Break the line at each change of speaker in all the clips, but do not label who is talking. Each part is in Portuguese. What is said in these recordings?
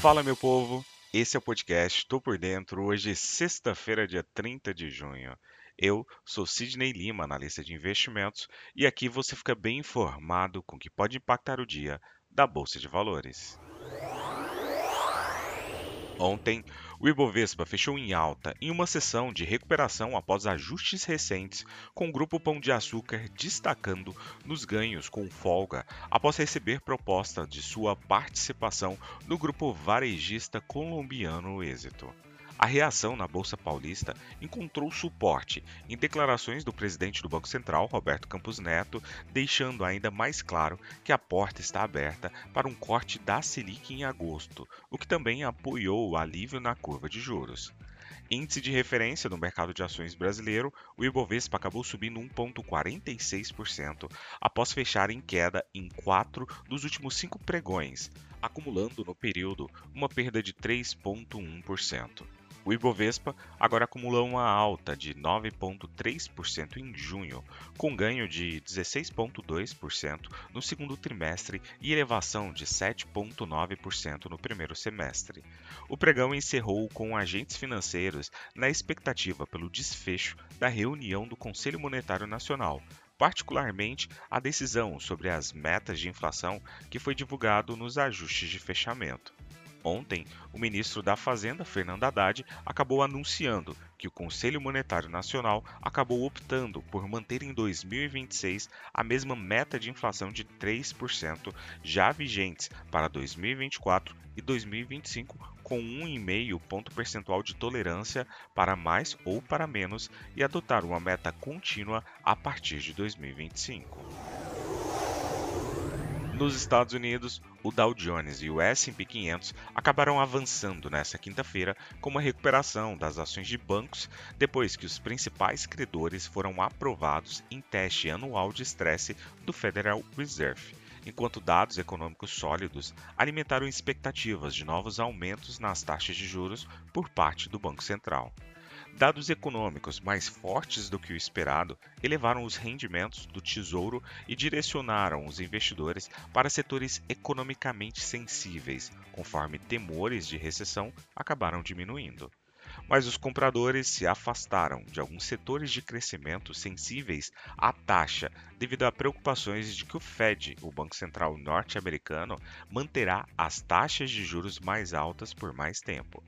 Fala, meu povo! Esse é o podcast Tô Por Dentro. Hoje, sexta-feira, dia 30 de junho. Eu sou Sidney Lima, analista de investimentos, e aqui você fica bem informado com o que pode impactar o dia da Bolsa de Valores. Ontem, o Ibovespa fechou em alta em uma sessão de recuperação após ajustes recentes, com o grupo Pão de Açúcar destacando nos ganhos com folga após receber proposta de sua participação no grupo varejista colombiano Êxito. A reação na Bolsa Paulista encontrou suporte em declarações do presidente do Banco Central, Roberto Campos Neto, deixando ainda mais claro que a porta está aberta para um corte da Selic em agosto, o que também apoiou o alívio na curva de juros. Índice de referência no mercado de ações brasileiro, o Ibovespa acabou subindo 1,46% após fechar em queda em quatro dos últimos cinco pregões, acumulando no período uma perda de 3,1%. O Ibovespa agora acumula uma alta de 9,3% em junho, com ganho de 16,2% no segundo trimestre e elevação de 7,9% no primeiro semestre. O pregão encerrou com agentes financeiros na expectativa pelo desfecho da reunião do Conselho Monetário Nacional, particularmente a decisão sobre as metas de inflação que foi divulgado nos ajustes de fechamento. Ontem, o ministro da Fazenda, Fernando Haddad, acabou anunciando que o Conselho Monetário Nacional acabou optando por manter em 2026 a mesma meta de inflação de 3% já vigentes para 2024 e 2025, com 1,5 ponto percentual de tolerância para mais ou para menos e adotar uma meta contínua a partir de 2025. Nos Estados Unidos, o Dow Jones e o S&P 500 acabaram avançando nesta quinta-feira com uma recuperação das ações de bancos depois que os principais credores foram aprovados em teste anual de estresse do Federal Reserve, enquanto dados econômicos sólidos alimentaram expectativas de novos aumentos nas taxas de juros por parte do Banco Central. Dados econômicos mais fortes do que o esperado elevaram os rendimentos do Tesouro e direcionaram os investidores para setores economicamente sensíveis, conforme temores de recessão acabaram diminuindo mas os compradores se afastaram de alguns setores de crescimento sensíveis à taxa devido a preocupações de que o Fed, o Banco Central norte-americano, manterá as taxas de juros mais altas por mais tempo.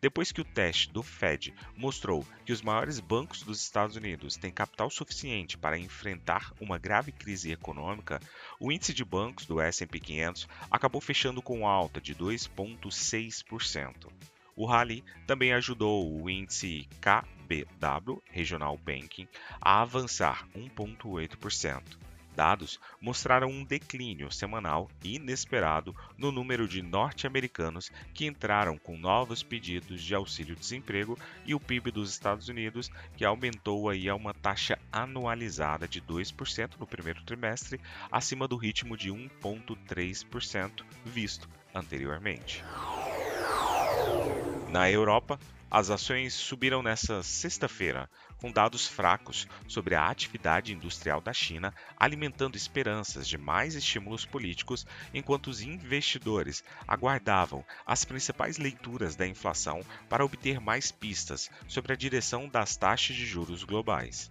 Depois que o teste do Fed mostrou que os maiores bancos dos Estados Unidos têm capital suficiente para enfrentar uma grave crise econômica, o índice de bancos do S&P 500 acabou fechando com alta de 2,6%. O rally também ajudou o índice KBW Regional Banking a avançar 1,8%. Dados mostraram um declínio semanal inesperado no número de norte-americanos que entraram com novos pedidos de auxílio-desemprego e o PIB dos Estados Unidos, que aumentou aí a uma taxa anualizada de 2% no primeiro trimestre, acima do ritmo de 1,3% visto anteriormente. Na Europa, as ações subiram nesta sexta-feira, com dados fracos sobre a atividade industrial da China, alimentando esperanças de mais estímulos políticos, enquanto os investidores aguardavam as principais leituras da inflação para obter mais pistas sobre a direção das taxas de juros globais.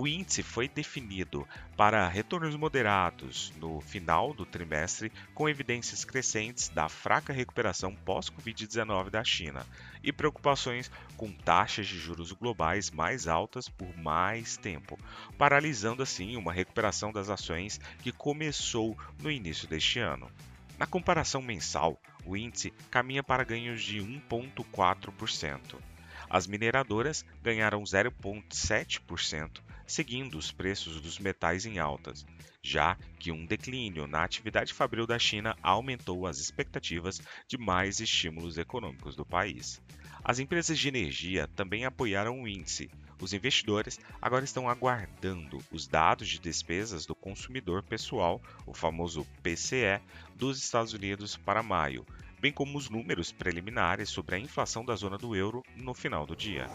O índice foi definido para retornos moderados no final do trimestre, com evidências crescentes da fraca recuperação pós-Covid-19 da China e preocupações com taxas de juros globais mais altas por mais tempo, paralisando assim uma recuperação das ações que começou no início deste ano. Na comparação mensal, o índice caminha para ganhos de 1,4%. As mineradoras ganharam 0,7%, seguindo os preços dos metais em altas, já que um declínio na atividade fabril da China aumentou as expectativas de mais estímulos econômicos do país. As empresas de energia também apoiaram o índice. Os investidores agora estão aguardando os dados de despesas do consumidor pessoal, o famoso PCE, dos Estados Unidos para maio, bem como os números preliminares sobre a inflação da zona do euro no final do dia.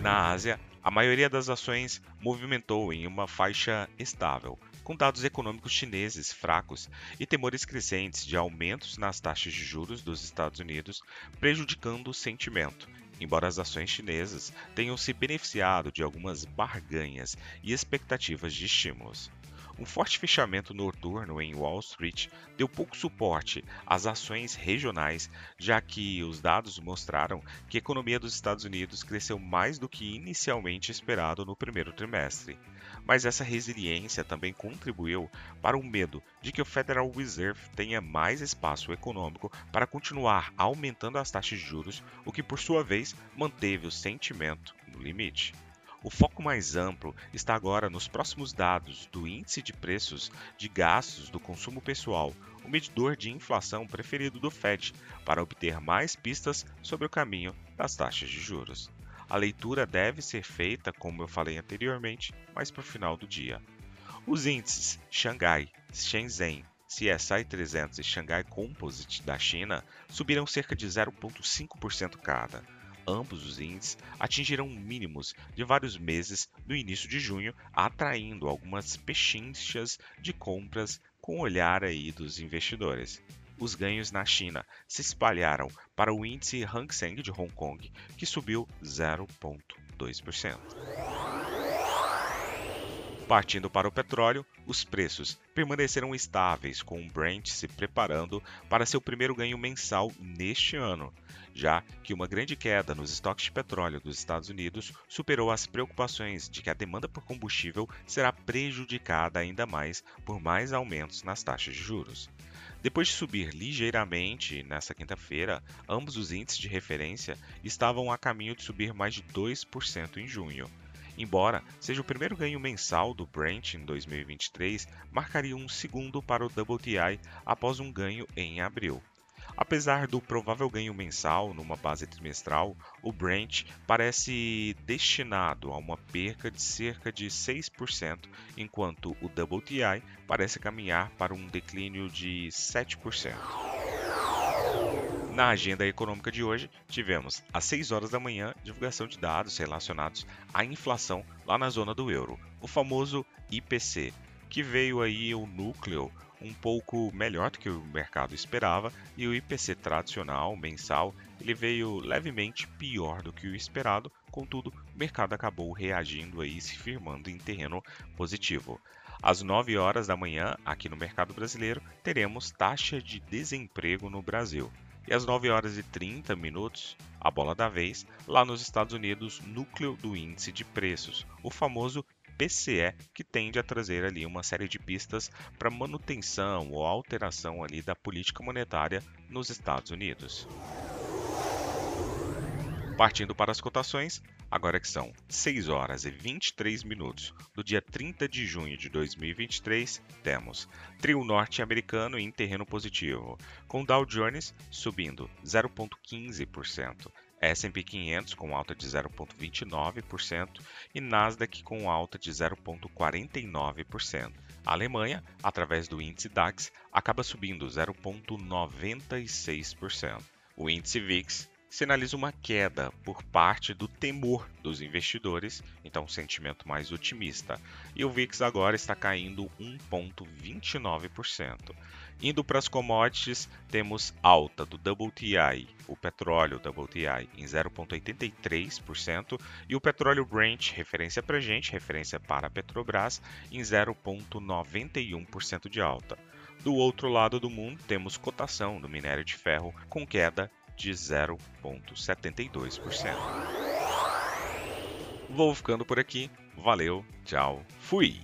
Na Ásia, a maioria das ações movimentou em uma faixa estável, com dados econômicos chineses fracos e temores crescentes de aumentos nas taxas de juros dos Estados Unidos, prejudicando o sentimento. Embora as ações chinesas tenham se beneficiado de algumas barganhas e expectativas de estímulos. Um forte fechamento noturno em Wall Street deu pouco suporte às ações regionais, já que os dados mostraram que a economia dos Estados Unidos cresceu mais do que inicialmente esperado no primeiro trimestre. Mas essa resiliência também contribuiu para o medo de que o Federal Reserve tenha mais espaço econômico para continuar aumentando as taxas de juros, o que por sua vez manteve o sentimento no limite. O foco mais amplo está agora nos próximos dados do Índice de Preços de Gastos do Consumo Pessoal, o medidor de inflação preferido do FED, para obter mais pistas sobre o caminho das taxas de juros. A leitura deve ser feita, como eu falei anteriormente, mais para o final do dia. Os índices Xangai, Shenzhen, CSI 300 e Xangai Composite da China subiram cerca de 0,5% cada ambos os índices atingiram mínimos de vários meses no início de junho, atraindo algumas pechinchas de compras com o olhar aí dos investidores. Os ganhos na China se espalharam para o índice Hang Seng de Hong Kong, que subiu 0,2%. Partindo para o petróleo, os preços permaneceram estáveis, com o Brent se preparando para seu primeiro ganho mensal neste ano, já que uma grande queda nos estoques de petróleo dos Estados Unidos superou as preocupações de que a demanda por combustível será prejudicada ainda mais por mais aumentos nas taxas de juros. Depois de subir ligeiramente nesta quinta-feira, ambos os índices de referência estavam a caminho de subir mais de 2% em junho. Embora seja o primeiro ganho mensal do Brent em 2023, marcaria um segundo para o WTI após um ganho em abril. Apesar do provável ganho mensal numa base trimestral, o Brent parece destinado a uma perca de cerca de 6%, enquanto o WTI parece caminhar para um declínio de 7%. Na agenda econômica de hoje, tivemos às 6 horas da manhã divulgação de dados relacionados à inflação lá na zona do euro, o famoso IPC, que veio aí o núcleo um pouco melhor do que o mercado esperava e o IPC tradicional mensal ele veio levemente pior do que o esperado, contudo o mercado acabou reagindo aí se firmando em terreno positivo. Às 9 horas da manhã, aqui no mercado brasileiro, teremos taxa de desemprego no Brasil. E às 9 horas e 30 minutos, a bola da vez, lá nos Estados Unidos, núcleo do índice de preços, o famoso PCE, que tende a trazer ali uma série de pistas para manutenção ou alteração ali da política monetária nos Estados Unidos. Partindo para as cotações, agora que são 6 horas e 23 minutos do dia 30 de junho de 2023, temos trio norte-americano em terreno positivo, com Dow Jones subindo 0,15%, S&P 500 com alta de 0,29% e Nasdaq com alta de 0,49%. A Alemanha, através do índice DAX, acaba subindo 0,96%. O índice VIX sinaliza uma queda por parte do temor dos investidores, então um sentimento mais otimista. E o VIX agora está caindo 1,29%. Indo para as commodities, temos alta do WTI, o petróleo WTI, em 0,83% e o petróleo Brent, referência para gente, referência para a Petrobras, em 0,91% de alta. Do outro lado do mundo, temos cotação do minério de ferro com queda de 0,72%. Vou ficando por aqui. Valeu, tchau, fui!